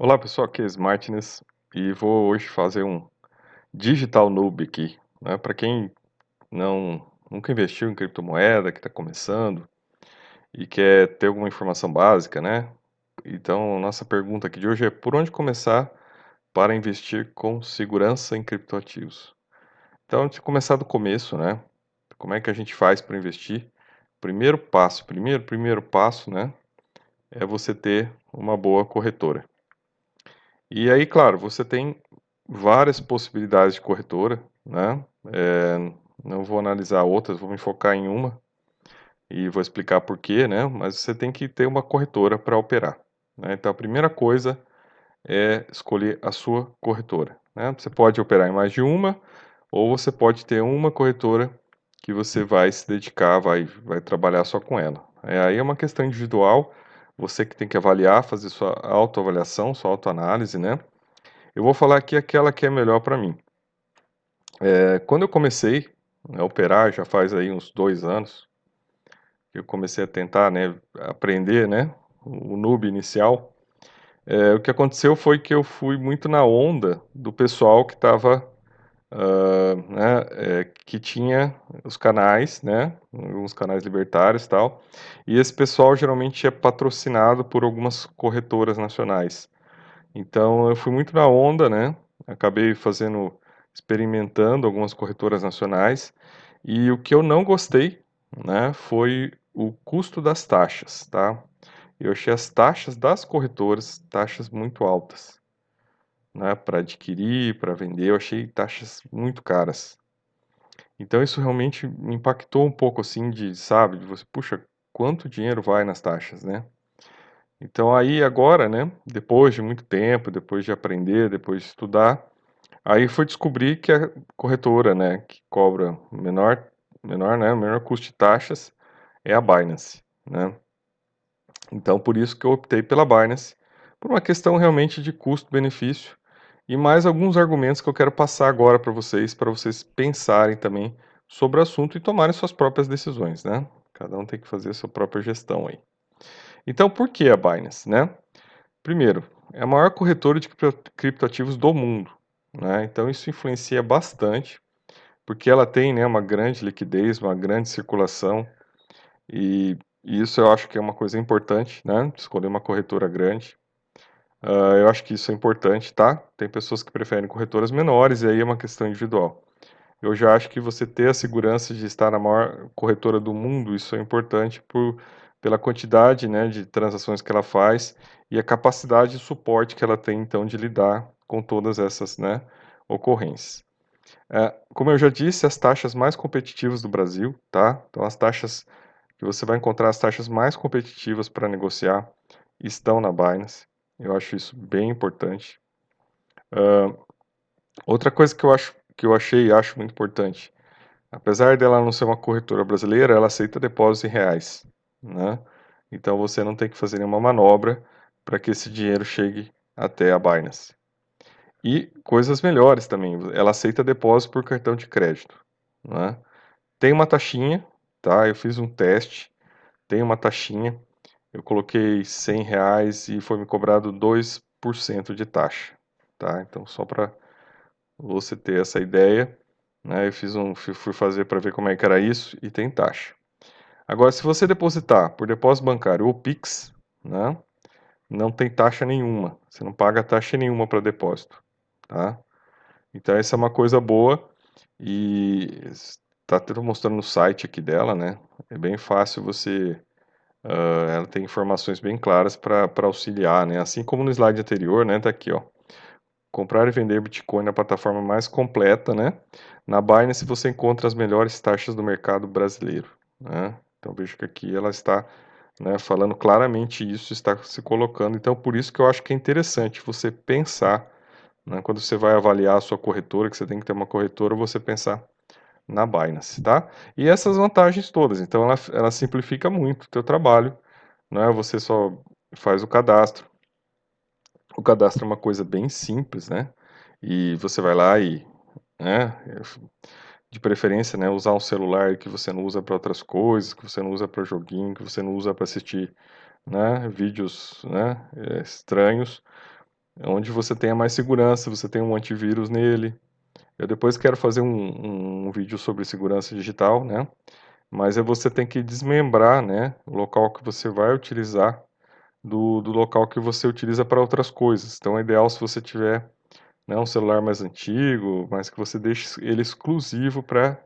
Olá pessoal, aqui é Smartness e vou hoje fazer um digital noob aqui, né? Para quem não nunca investiu em criptomoeda, que está começando e quer ter alguma informação básica, né? Então, nossa pergunta aqui de hoje é por onde começar para investir com segurança em criptoativos? Então, de começar do começo, né? Como é que a gente faz para investir? Primeiro passo, primeiro, primeiro passo, né? É você ter uma boa corretora. E aí, claro, você tem várias possibilidades de corretora, né? É, não vou analisar outras, vou me focar em uma e vou explicar por quê, né? Mas você tem que ter uma corretora para operar. Né? Então, a primeira coisa é escolher a sua corretora. Né? Você pode operar em mais de uma, ou você pode ter uma corretora que você vai se dedicar, vai, vai trabalhar só com ela. É, aí é uma questão individual você que tem que avaliar, fazer sua autoavaliação, sua autoanálise, né? Eu vou falar aqui aquela que é melhor para mim. É, quando eu comecei a operar, já faz aí uns dois anos, eu comecei a tentar, né, aprender, né, o noob inicial, é, o que aconteceu foi que eu fui muito na onda do pessoal que estava uh, né, é, que tinha os canais, né, alguns canais libertários e tal, e esse pessoal geralmente é patrocinado por algumas corretoras nacionais. Então eu fui muito na onda, né, acabei fazendo, experimentando algumas corretoras nacionais, e o que eu não gostei, né, foi o custo das taxas, tá? Eu achei as taxas das corretoras taxas muito altas né, para adquirir, para vender, eu achei taxas muito caras. Então isso realmente me impactou um pouco assim de, sabe, de você, puxa, quanto dinheiro vai nas taxas, né? Então aí agora, né, depois de muito tempo, depois de aprender, depois de estudar, aí foi descobrir que a corretora, né, que cobra menor, menor, né, menor custo de taxas é a Binance, né? Então por isso que eu optei pela Binance, por uma questão realmente de custo-benefício e mais alguns argumentos que eu quero passar agora para vocês, para vocês pensarem também sobre o assunto e tomarem suas próprias decisões, né? Cada um tem que fazer a sua própria gestão aí. Então, por que a Binance, né? Primeiro, é a maior corretora de criptoativos do mundo, né? Então isso influencia bastante, porque ela tem, né, uma grande liquidez, uma grande circulação e, e isso eu acho que é uma coisa importante, né? Escolher uma corretora grande. Uh, eu acho que isso é importante, tá? Tem pessoas que preferem corretoras menores e aí é uma questão individual. Eu já acho que você ter a segurança de estar na maior corretora do mundo, isso é importante por, pela quantidade né, de transações que ela faz e a capacidade de suporte que ela tem, então, de lidar com todas essas né, ocorrências. É, como eu já disse, as taxas mais competitivas do Brasil, tá? Então, as taxas que você vai encontrar, as taxas mais competitivas para negociar, estão na Binance. Eu acho isso bem importante. Uh, outra coisa que eu acho que eu achei e acho muito importante, apesar dela não ser uma corretora brasileira, ela aceita depósitos em reais, né? Então você não tem que fazer nenhuma manobra para que esse dinheiro chegue até a Binance. E coisas melhores também, ela aceita depósito por cartão de crédito, né? Tem uma taxinha, tá? Eu fiz um teste, tem uma taxinha eu coloquei 100 reais e foi me cobrado 2% de taxa, tá? Então, só para você ter essa ideia, né? Eu fiz um, fui fazer para ver como é que era isso e tem taxa. Agora, se você depositar por depósito bancário ou Pix, né? Não tem taxa nenhuma, você não paga taxa nenhuma para depósito, tá? Então, essa é uma coisa boa e está mostrando no site aqui dela, né? É bem fácil você Uh, ela tem informações bem claras para auxiliar, né? Assim como no slide anterior, né? Tá aqui, ó. Comprar e vender Bitcoin na plataforma mais completa, né? Na Binance você encontra as melhores taxas do mercado brasileiro, né? Então vejo que aqui ela está né, falando claramente isso, está se colocando. Então por isso que eu acho que é interessante você pensar, né, quando você vai avaliar a sua corretora, que você tem que ter uma corretora, você pensar na Binance, tá? E essas vantagens todas, então ela, ela simplifica muito o teu trabalho, né? Você só faz o cadastro. O cadastro é uma coisa bem simples, né? E você vai lá e, né, de preferência, né, usar um celular que você não usa para outras coisas, que você não usa para joguinho, que você não usa para assistir, né, vídeos, né, estranhos. onde você tenha mais segurança, você tem um antivírus nele. Eu depois quero fazer um, um vídeo sobre segurança digital, né? Mas é você tem que desmembrar, né, o local que você vai utilizar do, do local que você utiliza para outras coisas. Então é ideal se você tiver né, um celular mais antigo, mas que você deixe ele exclusivo para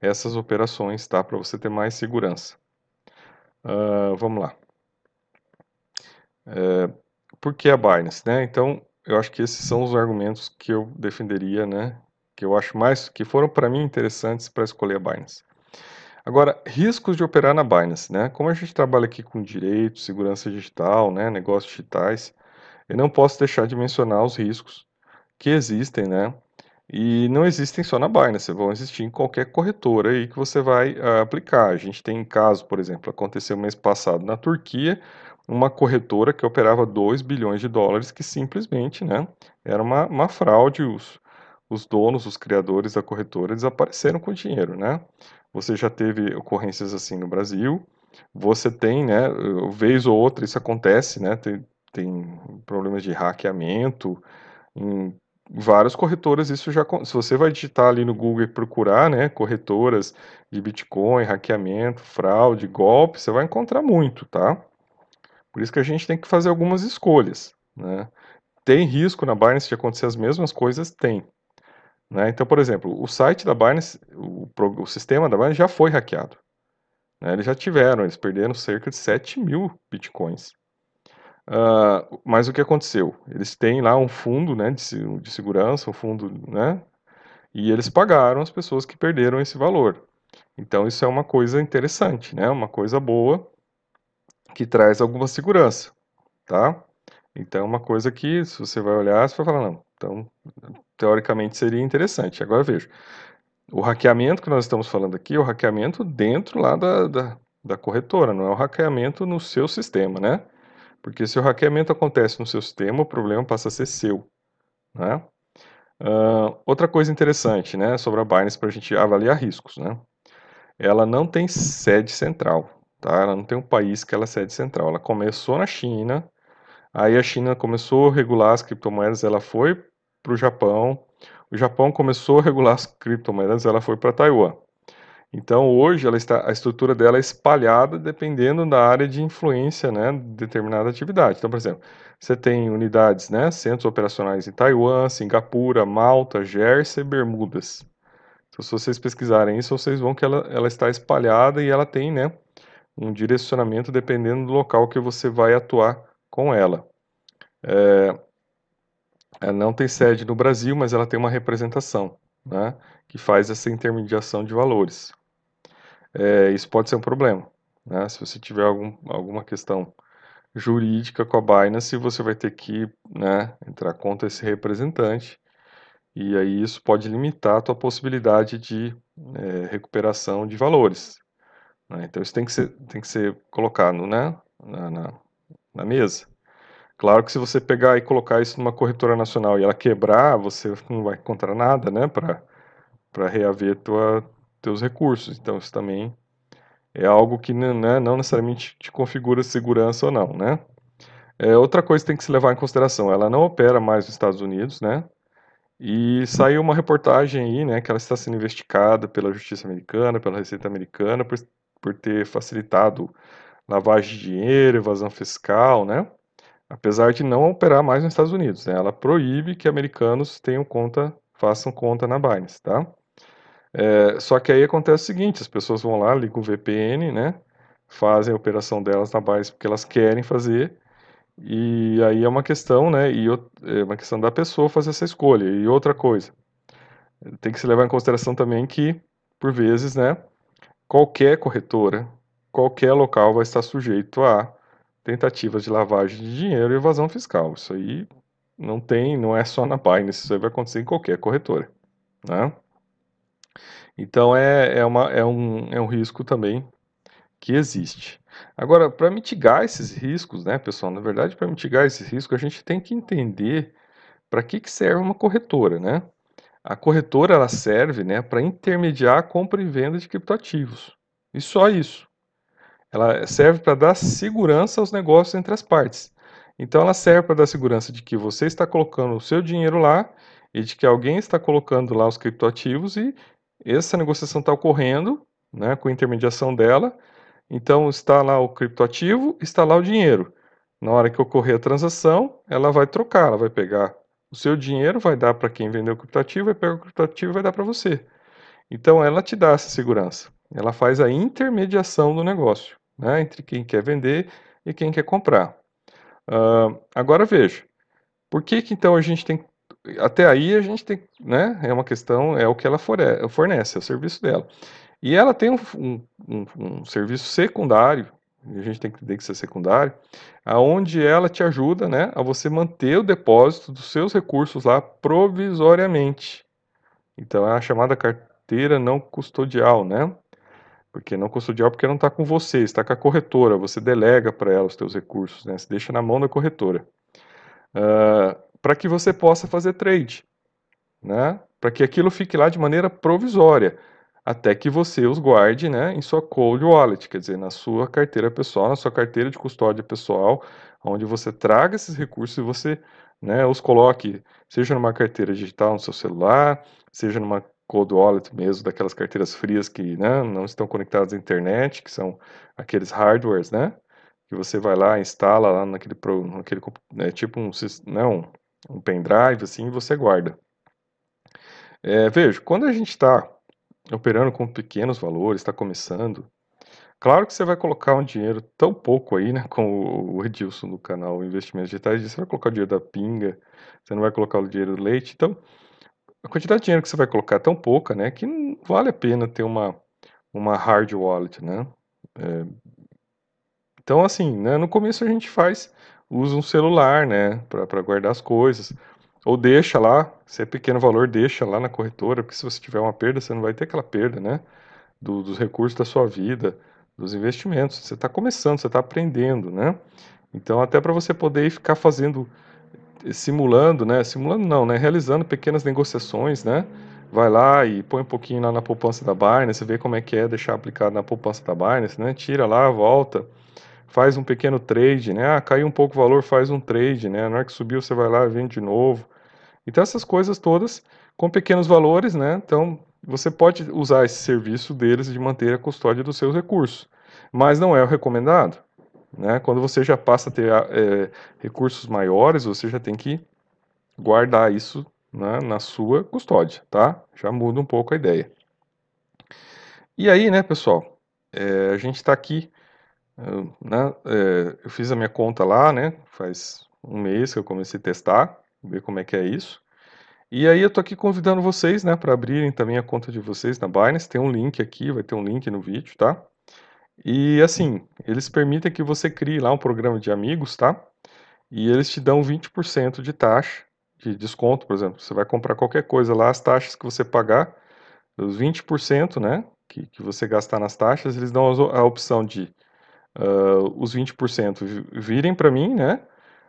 essas operações, tá? Para você ter mais segurança. Uh, vamos lá. É, por que a Binance, né? Então, eu acho que esses são os argumentos que eu defenderia, né? Que eu acho mais, que foram para mim interessantes para escolher a Binance. Agora, riscos de operar na Binance, né? Como a gente trabalha aqui com direito, segurança digital, né, negócios digitais, eu não posso deixar de mencionar os riscos que existem, né? E não existem só na Binance, vão existir em qualquer corretora aí que você vai uh, aplicar. A gente tem caso, por exemplo, aconteceu mês passado na Turquia, uma corretora que operava 2 bilhões de dólares, que simplesmente, né, era uma, uma fraude, os, os donos, os criadores da corretora desapareceram com o dinheiro, né? Você já teve ocorrências assim no Brasil. Você tem, né, vez ou outra isso acontece, né? Tem, tem problemas de hackeamento em várias corretoras. Isso já, se você vai digitar ali no Google e procurar, né, corretoras de Bitcoin, hackeamento, fraude, golpe, você vai encontrar muito, tá? Por isso que a gente tem que fazer algumas escolhas, né? Tem risco na Binance de acontecer as mesmas coisas? Tem. Né? Então, por exemplo, o site da Binance, o, o sistema da Binance já foi hackeado. Né? Eles já tiveram, eles perderam cerca de 7 mil bitcoins. Uh, mas o que aconteceu? Eles têm lá um fundo né, de, de segurança, um fundo, né? E eles pagaram as pessoas que perderam esse valor. Então isso é uma coisa interessante, né? Uma coisa boa que traz alguma segurança, tá? Então é uma coisa que, se você vai olhar, você vai falar, não, então teoricamente seria interessante. Agora veja, o hackeamento que nós estamos falando aqui é o hackeamento dentro lá da, da, da corretora, não é o hackeamento no seu sistema, né? Porque se o hackeamento acontece no seu sistema, o problema passa a ser seu, né? Uh, outra coisa interessante, né, sobre a Binance para a gente avaliar riscos, né? Ela não tem sede central, tá? Ela não tem um país que ela é sede central. Ela começou na China, aí a China começou a regular as criptomoedas, ela foi para o Japão. O Japão começou a regular as criptomoedas, ela foi para Taiwan. Então hoje ela está, a estrutura dela é espalhada dependendo da área de influência, né, de determinada atividade. Então, por exemplo, você tem unidades, né, centros operacionais em Taiwan, Singapura, Malta, Jersey, Bermudas. Então, se vocês pesquisarem isso, vocês vão que ela, ela está espalhada e ela tem, né, um direcionamento dependendo do local que você vai atuar com ela. É, ela não tem sede no Brasil, mas ela tem uma representação, né, que faz essa intermediação de valores. É, isso pode ser um problema, né, se você tiver algum, alguma questão jurídica com a Binance, você vai ter que né, entrar contra esse representante, e aí isso pode limitar a tua possibilidade de é, recuperação de valores. Né? Então isso tem que ser, tem que ser colocado né, na, na, na mesa. Claro que se você pegar e colocar isso numa corretora nacional e ela quebrar, você não vai encontrar nada, né, para reaver tua, teus recursos. Então isso também é algo que né, não necessariamente te configura segurança ou não, né? É, outra coisa que tem que se levar em consideração, ela não opera mais nos Estados Unidos, né? E saiu uma reportagem aí, né, que ela está sendo investigada pela Justiça Americana, pela Receita Americana, por, por ter facilitado lavagem de dinheiro, evasão fiscal, né? Apesar de não operar mais nos Estados Unidos. Né? Ela proíbe que americanos tenham conta, façam conta na Binance, tá? É, só que aí acontece o seguinte, as pessoas vão lá, ligam o VPN, né? Fazem a operação delas na Binance porque elas querem fazer, e aí é uma questão, né? E é uma questão da pessoa fazer essa escolha. E outra coisa, tem que se levar em consideração também que, por vezes, né? Qualquer corretora, qualquer local vai estar sujeito a tentativas de lavagem de dinheiro e evasão fiscal. Isso aí não tem, não é só na Binance, isso aí vai acontecer em qualquer corretora, né? Então é, é, uma, é, um, é um risco também que existe. Agora, para mitigar esses riscos, né, pessoal, na verdade, para mitigar esses riscos, a gente tem que entender para que, que serve uma corretora, né? A corretora ela serve, né, para intermediar a compra e venda de criptoativos. E só isso. Ela serve para dar segurança aos negócios entre as partes. Então ela serve para dar segurança de que você está colocando o seu dinheiro lá e de que alguém está colocando lá os criptoativos e essa negociação está ocorrendo, né, com intermediação dela. Então está lá o criptoativo, está lá o dinheiro. Na hora que ocorrer a transação, ela vai trocar, ela vai pegar o seu dinheiro, vai dar para quem vendeu o criptoativo, vai pegar o criptoativo e vai dar para você. Então ela te dá essa segurança. Ela faz a intermediação do negócio, né, entre quem quer vender e quem quer comprar. Uh, agora veja, por que, que então a gente tem. Até aí a gente tem. Né, é uma questão, é o que ela fornece, é o serviço dela. E ela tem um, um, um, serviço secundário, a gente tem que entender que isso é secundário, aonde ela te ajuda né, a você manter o depósito dos seus recursos lá provisoriamente. Então é a chamada carteira não custodial, né? Porque não custodial porque não está com você, está com a corretora, você delega para ela os seus recursos, né? Você deixa na mão da corretora. Uh, para que você possa fazer trade, né? Para que aquilo fique lá de maneira provisória, até que você os guarde, né, em sua cold wallet, quer dizer, na sua carteira pessoal, na sua carteira de custódia pessoal, onde você traga esses recursos e você, né, os coloque, seja numa carteira digital no seu celular, seja numa cold wallet mesmo, daquelas carteiras frias que né, não estão conectadas à internet, que são aqueles hardwares, né? Que você vai lá, instala lá naquele, naquele né, tipo um, né, um, um pendrive, assim, e você guarda. É, veja, quando a gente está operando com pequenos valores, está começando, claro que você vai colocar um dinheiro tão pouco aí, né, com o Edilson do canal Investimentos Digitais, você vai colocar o dinheiro da pinga, você não vai colocar o dinheiro do leite, então a quantidade de dinheiro que você vai colocar é tão pouca, né, que não vale a pena ter uma, uma hard wallet, né. É, então, assim, né, no começo a gente faz, usa um celular, né, para guardar as coisas, ou deixa lá, se é pequeno valor, deixa lá na corretora, porque se você tiver uma perda, você não vai ter aquela perda, né, do, dos recursos da sua vida, dos investimentos. Você está começando, você está aprendendo, né. Então, até para você poder ficar fazendo simulando, né? Simulando não, né? Realizando pequenas negociações, né? Vai lá e põe um pouquinho lá na poupança da Binance, vê como é que é deixar aplicado na poupança da Binance, né? Tira lá, volta, faz um pequeno trade, né? Ah, caiu um pouco o valor, faz um trade, né? Na hora que subiu, você vai lá e vende de novo. Então, essas coisas todas com pequenos valores, né? Então, você pode usar esse serviço deles de manter a custódia dos seus recursos, mas não é o recomendado. Né? Quando você já passa a ter é, recursos maiores, você já tem que guardar isso né, na sua custódia, tá? Já muda um pouco a ideia. E aí, né, pessoal, é, a gente está aqui, né, é, eu fiz a minha conta lá, né, faz um mês que eu comecei a testar, ver como é que é isso. E aí eu tô aqui convidando vocês, né, para abrirem também a conta de vocês na Binance, tem um link aqui, vai ter um link no vídeo, tá? E assim, eles permitem que você crie lá um programa de amigos, tá? E eles te dão 20% de taxa de desconto, por exemplo. Você vai comprar qualquer coisa lá, as taxas que você pagar, os 20%, né? Que, que você gastar nas taxas, eles dão a opção de uh, os 20% virem para mim, né?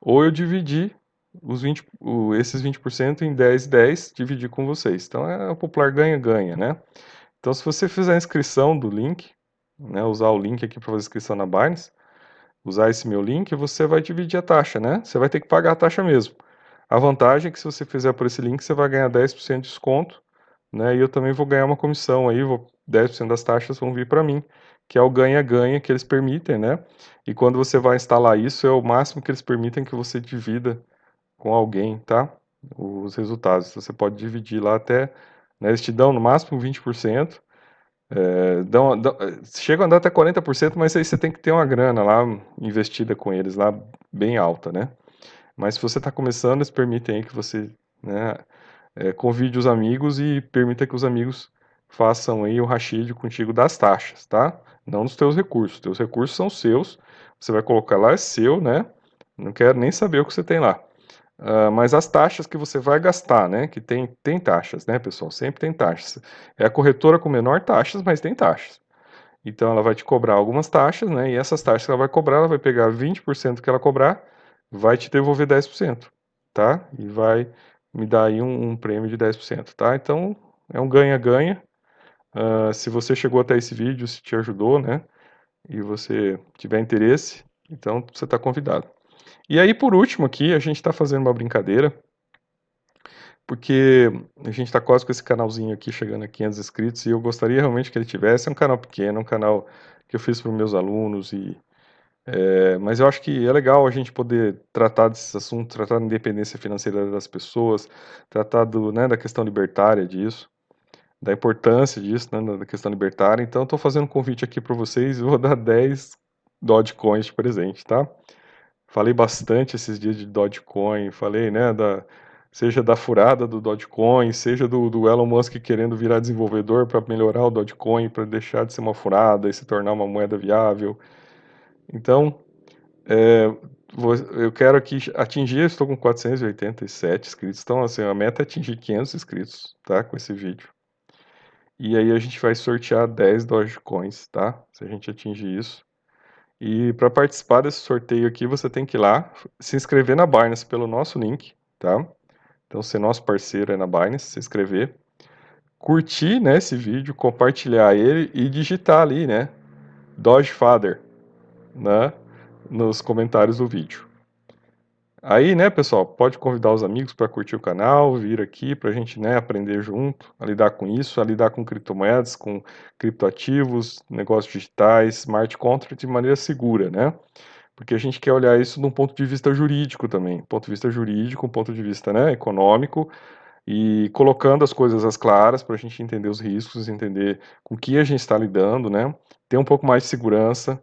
Ou eu dividir os 20, o, esses 20% em 10 e 10, dividir com vocês. Então é o popular ganha-ganha, né? Então se você fizer a inscrição do link, né, usar o link aqui para fazer inscrição na Binance, usar esse meu link, você vai dividir a taxa, né? Você vai ter que pagar a taxa mesmo. A vantagem é que se você fizer por esse link, você vai ganhar 10% de desconto, né? E eu também vou ganhar uma comissão aí, vou, 10% das taxas vão vir para mim, que é o ganha-ganha que eles permitem, né? E quando você vai instalar isso, é o máximo que eles permitem que você divida com alguém, tá? Os resultados. Você pode dividir lá até, né, eles te dão no máximo 20%, é, dão, dão, chegam a dar até 40%, mas aí você tem que ter uma grana lá investida com eles, lá bem alta, né? Mas se você está começando, eles permitem aí que você né, é, convide os amigos e permita que os amigos façam aí o rachide contigo das taxas, tá? Não dos teus recursos. Teus recursos são seus, você vai colocar lá, é seu, né? Não quero nem saber o que você tem lá. Uh, mas as taxas que você vai gastar, né? Que tem, tem taxas, né, pessoal? Sempre tem taxas. É a corretora com menor taxas, mas tem taxas. Então ela vai te cobrar algumas taxas, né? E essas taxas que ela vai cobrar, ela vai pegar 20% que ela cobrar, vai te devolver 10%, tá? E vai me dar aí um, um prêmio de 10%, tá? Então é um ganha-ganha. Uh, se você chegou até esse vídeo, se te ajudou, né? E você tiver interesse, então você está convidado. E aí, por último aqui, a gente está fazendo uma brincadeira, porque a gente está quase com esse canalzinho aqui, chegando a 500 inscritos, e eu gostaria realmente que ele tivesse. É um canal pequeno, um canal que eu fiz para meus alunos, e, é, mas eu acho que é legal a gente poder tratar desses assuntos, tratar da independência financeira das pessoas, tratar do, né, da questão libertária disso da importância disso, né, da questão libertária. Então, estou fazendo um convite aqui para vocês vou dar 10 Dogecoins de presente, tá? Falei bastante esses dias de Dogecoin, falei, né, da, seja da furada do Dogecoin, seja do, do Elon Musk querendo virar desenvolvedor para melhorar o Dogecoin, para deixar de ser uma furada e se tornar uma moeda viável. Então, é, eu quero aqui atingir, estou com 487 inscritos, então assim, a meta é atingir 500 inscritos, tá, com esse vídeo. E aí a gente vai sortear 10 Dogecoins, tá? Se a gente atingir isso. E para participar desse sorteio aqui, você tem que ir lá, se inscrever na Binance pelo nosso link, tá? Então, ser nosso parceiro é na Binance, se inscrever, curtir né, esse vídeo, compartilhar ele e digitar ali, né? Dogefather, né? Nos comentários do vídeo. Aí, né, pessoal, pode convidar os amigos para curtir o canal, vir aqui para a gente, né, aprender junto, a lidar com isso, a lidar com criptomoedas, com criptoativos, negócios digitais, smart contract de maneira segura, né? Porque a gente quer olhar isso de um ponto de vista jurídico também, ponto de vista jurídico, um ponto de vista, né, econômico, e colocando as coisas às claras para a gente entender os riscos, entender com que a gente está lidando, né? Ter um pouco mais de segurança,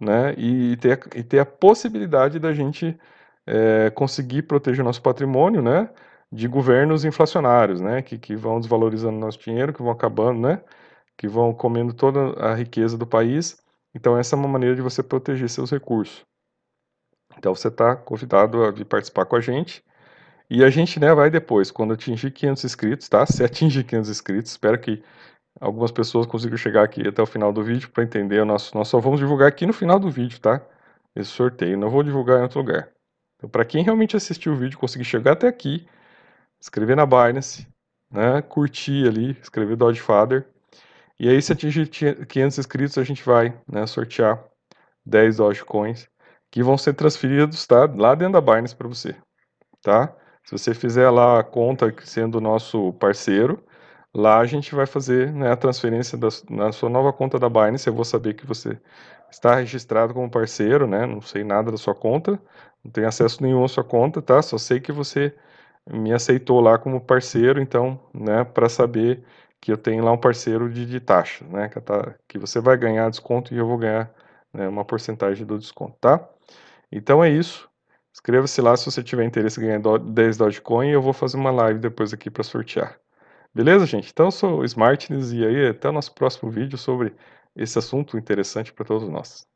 né? E ter, e ter a possibilidade da gente é, conseguir proteger o nosso patrimônio, né, de governos inflacionários, né, que, que vão desvalorizando nosso dinheiro, que vão acabando, né, que vão comendo toda a riqueza do país. Então essa é uma maneira de você proteger seus recursos. Então você está convidado a vir participar com a gente. E a gente né, vai depois, quando atingir 500 inscritos, tá? Se atingir 500 inscritos, espero que algumas pessoas consigam chegar aqui até o final do vídeo para entender o nosso. Nós só vamos divulgar aqui no final do vídeo, tá? Esse sorteio. Não vou divulgar em outro lugar. Então, para quem realmente assistiu o vídeo, conseguir chegar até aqui, escrever na Binance, né, curtir ali, escrever Dogefather, e aí se atingir 500 inscritos, a gente vai né, sortear 10 Dogecoins, que vão ser transferidos tá, lá dentro da Binance para você, tá? Se você fizer lá a conta sendo nosso parceiro, lá a gente vai fazer né, a transferência da, na sua nova conta da Binance, eu vou saber que você está registrado como parceiro, né? Não sei nada da sua conta, não tenho acesso nenhum à sua conta, tá? Só sei que você me aceitou lá como parceiro, então, né, para saber que eu tenho lá um parceiro de, de né, que, tá, que você vai ganhar desconto e eu vou ganhar né, uma porcentagem do desconto, tá? Então é isso. Inscreva-se lá se você tiver interesse em ganhar 10 Dogecoin e eu vou fazer uma live depois aqui para sortear. Beleza, gente? Então eu sou o Smartness e aí até o nosso próximo vídeo sobre esse assunto interessante para todos nós.